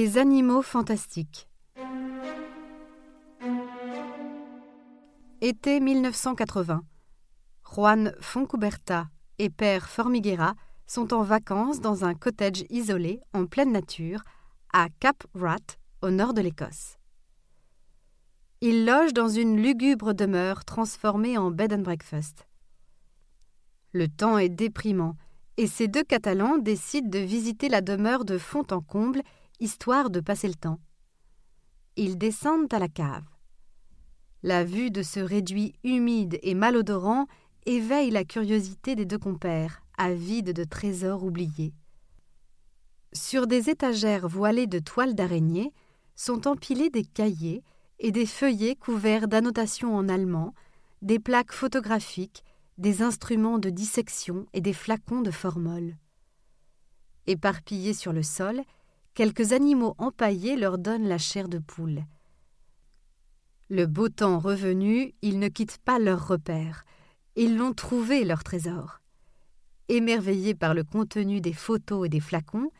Les animaux fantastiques. Été 1980. Juan Foncuberta et Père Formiguera sont en vacances dans un cottage isolé en pleine nature à Cap Rat, au nord de l'Écosse. Ils logent dans une lugubre demeure transformée en bed and breakfast. Le temps est déprimant et ces deux Catalans décident de visiter la demeure de fond en comble histoire de passer le temps. Ils descendent à la cave. La vue de ce réduit humide et malodorant éveille la curiosité des deux compères, avides de trésors oubliés. Sur des étagères voilées de toiles d'araignée sont empilés des cahiers et des feuillets couverts d'annotations en allemand, des plaques photographiques, des instruments de dissection et des flacons de formol. Éparpillés sur le sol, quelques animaux empaillés leur donnent la chair de poule. Le beau temps revenu, ils ne quittent pas leur repère. Ils l'ont trouvé, leur trésor. Émerveillés par le contenu des photos et des flacons,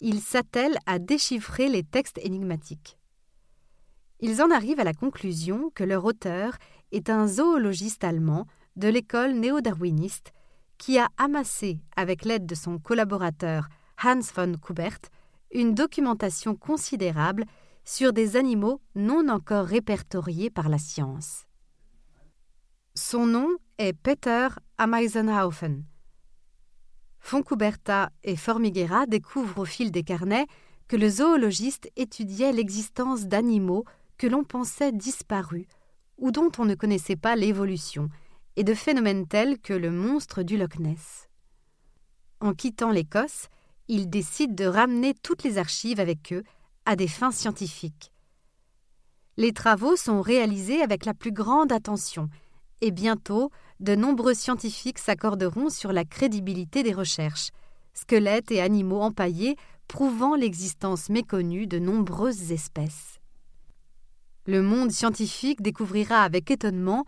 ils s'attellent à déchiffrer les textes énigmatiques. Ils en arrivent à la conclusion que leur auteur est un zoologiste allemand de l'école néo-darwiniste qui a amassé, avec l'aide de son collaborateur Hans von Kubert, une documentation considérable sur des animaux non encore répertoriés par la science. Son nom est Peter Ameisenhaufen. Foncuberta et Formiguera découvrent au fil des carnets que le zoologiste étudiait l'existence d'animaux que l'on pensait disparus ou dont on ne connaissait pas l'évolution, et de phénomènes tels que le monstre du Loch Ness. En quittant l'Écosse, ils décident de ramener toutes les archives avec eux à des fins scientifiques. Les travaux sont réalisés avec la plus grande attention et bientôt de nombreux scientifiques s'accorderont sur la crédibilité des recherches, squelettes et animaux empaillés prouvant l'existence méconnue de nombreuses espèces. Le monde scientifique découvrira avec étonnement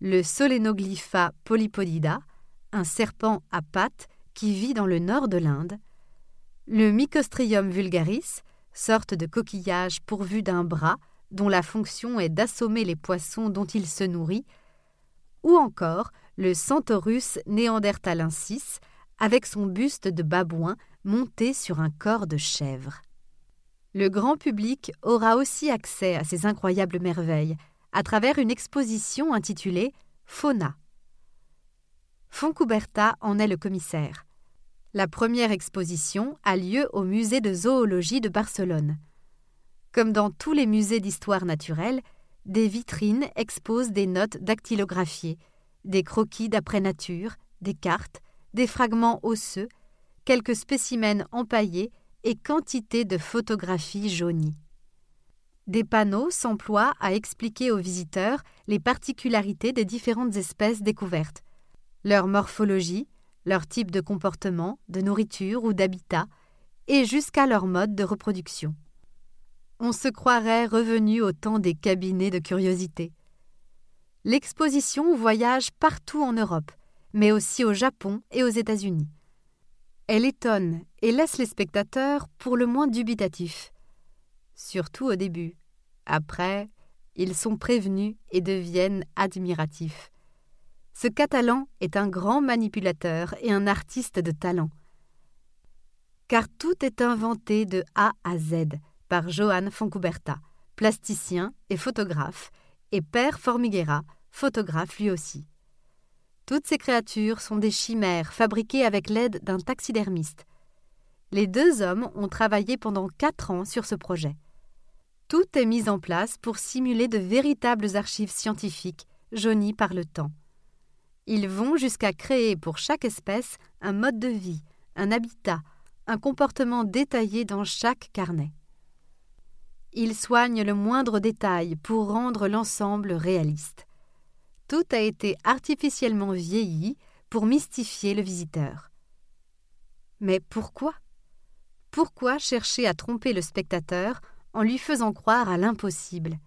le Solenoglypha polypodida, un serpent à pattes qui vit dans le nord de l'Inde, le Mycostrium vulgaris, sorte de coquillage pourvu d'un bras dont la fonction est d'assommer les poissons dont il se nourrit, ou encore le Centaurus néandertalensis avec son buste de babouin monté sur un corps de chèvre. Le grand public aura aussi accès à ces incroyables merveilles à travers une exposition intitulée Fauna. Foncuberta en est le commissaire. La première exposition a lieu au musée de zoologie de Barcelone. Comme dans tous les musées d'histoire naturelle, des vitrines exposent des notes dactylographiées, des croquis d'après nature, des cartes, des fragments osseux, quelques spécimens empaillés et quantité de photographies jaunies. Des panneaux s'emploient à expliquer aux visiteurs les particularités des différentes espèces découvertes, leur morphologie, leur type de comportement, de nourriture ou d'habitat, et jusqu'à leur mode de reproduction. On se croirait revenu au temps des cabinets de curiosité. L'exposition voyage partout en Europe, mais aussi au Japon et aux États-Unis. Elle étonne et laisse les spectateurs pour le moins dubitatifs, surtout au début. Après, ils sont prévenus et deviennent admiratifs. Ce Catalan est un grand manipulateur et un artiste de talent. Car tout est inventé de A à Z par Johan Foncuberta, plasticien et photographe, et Père Formiguera, photographe lui aussi. Toutes ces créatures sont des chimères fabriquées avec l'aide d'un taxidermiste. Les deux hommes ont travaillé pendant quatre ans sur ce projet. Tout est mis en place pour simuler de véritables archives scientifiques jaunies par le temps. Ils vont jusqu'à créer pour chaque espèce un mode de vie, un habitat, un comportement détaillé dans chaque carnet. Il soigne le moindre détail pour rendre l'ensemble réaliste. Tout a été artificiellement vieilli pour mystifier le visiteur. Mais pourquoi? Pourquoi chercher à tromper le spectateur en lui faisant croire à l'impossible?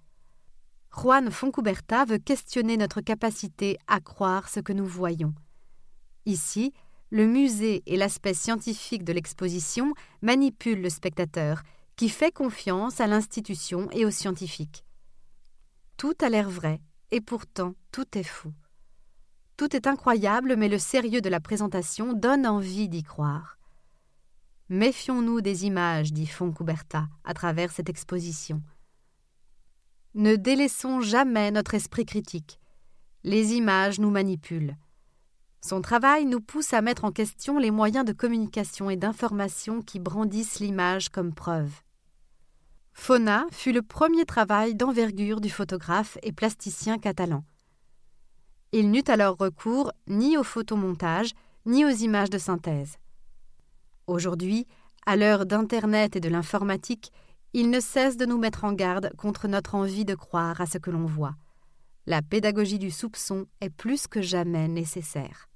Juan Foncuberta veut questionner notre capacité à croire ce que nous voyons. Ici, le musée et l'aspect scientifique de l'exposition manipulent le spectateur, qui fait confiance à l'institution et aux scientifiques. Tout a l'air vrai, et pourtant tout est fou. Tout est incroyable, mais le sérieux de la présentation donne envie d'y croire. Méfions-nous des images, dit Foncouberta à travers cette exposition. Ne délaissons jamais notre esprit critique. Les images nous manipulent. Son travail nous pousse à mettre en question les moyens de communication et d'information qui brandissent l'image comme preuve. Fauna fut le premier travail d'envergure du photographe et plasticien catalan. Il n'eut alors recours ni au photomontage ni aux images de synthèse. Aujourd'hui, à l'heure d'Internet et de l'informatique, il ne cesse de nous mettre en garde contre notre envie de croire à ce que l'on voit. La pédagogie du soupçon est plus que jamais nécessaire.